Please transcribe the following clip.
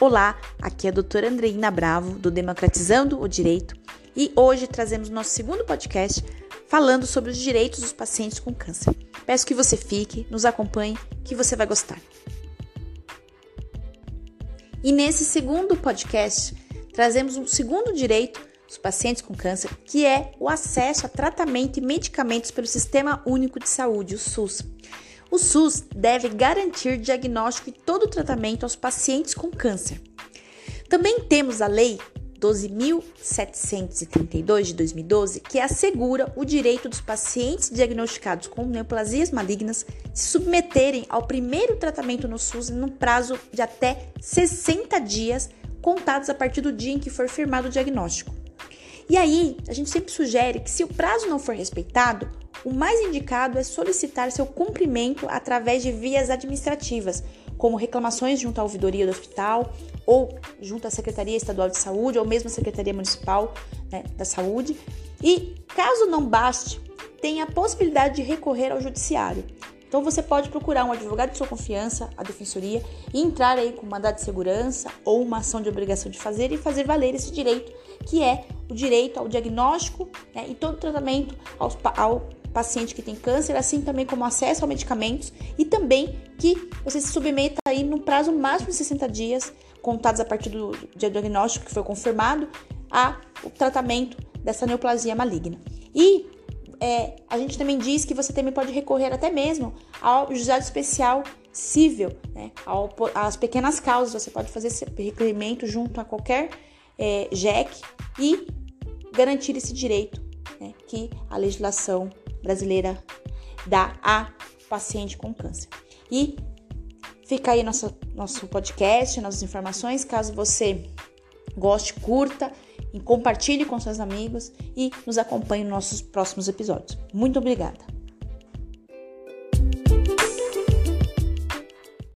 Olá, aqui é a doutora Andreina Bravo, do Democratizando o Direito, e hoje trazemos nosso segundo podcast falando sobre os direitos dos pacientes com câncer. Peço que você fique, nos acompanhe, que você vai gostar. E nesse segundo podcast, trazemos um segundo direito dos pacientes com câncer, que é o acesso a tratamento e medicamentos pelo Sistema Único de Saúde, o SUS. O SUS deve garantir diagnóstico e todo o tratamento aos pacientes com câncer. Também temos a Lei 12.732 de 2012, que assegura o direito dos pacientes diagnosticados com neoplasias malignas se submeterem ao primeiro tratamento no SUS no prazo de até 60 dias, contados a partir do dia em que for firmado o diagnóstico. E aí, a gente sempre sugere que, se o prazo não for respeitado, o mais indicado é solicitar seu cumprimento através de vias administrativas, como reclamações junto à ouvidoria do hospital, ou junto à Secretaria Estadual de Saúde, ou mesmo à Secretaria Municipal né, da Saúde. E caso não baste, tem a possibilidade de recorrer ao judiciário. Então você pode procurar um advogado de sua confiança, a defensoria, e entrar aí com mandado de segurança ou uma ação de obrigação de fazer e fazer valer esse direito, que é o direito ao diagnóstico né, e todo tratamento ao, ao paciente que tem câncer, assim também como acesso a medicamentos e também que você se submeta aí no prazo máximo de 60 dias, contados a partir do diagnóstico que foi confirmado, a o tratamento dessa neoplasia maligna. E é, a gente também diz que você também pode recorrer até mesmo ao juizado especial civil, né, ao, às pequenas causas. Você pode fazer esse requerimento junto a qualquer é, JEC e garantir esse direito né, que a legislação brasileira dá a paciente com câncer. E fica aí nosso, nosso podcast, nossas informações. Caso você goste, curta e compartilhe com seus amigos e nos acompanhe nos nossos próximos episódios. Muito obrigada!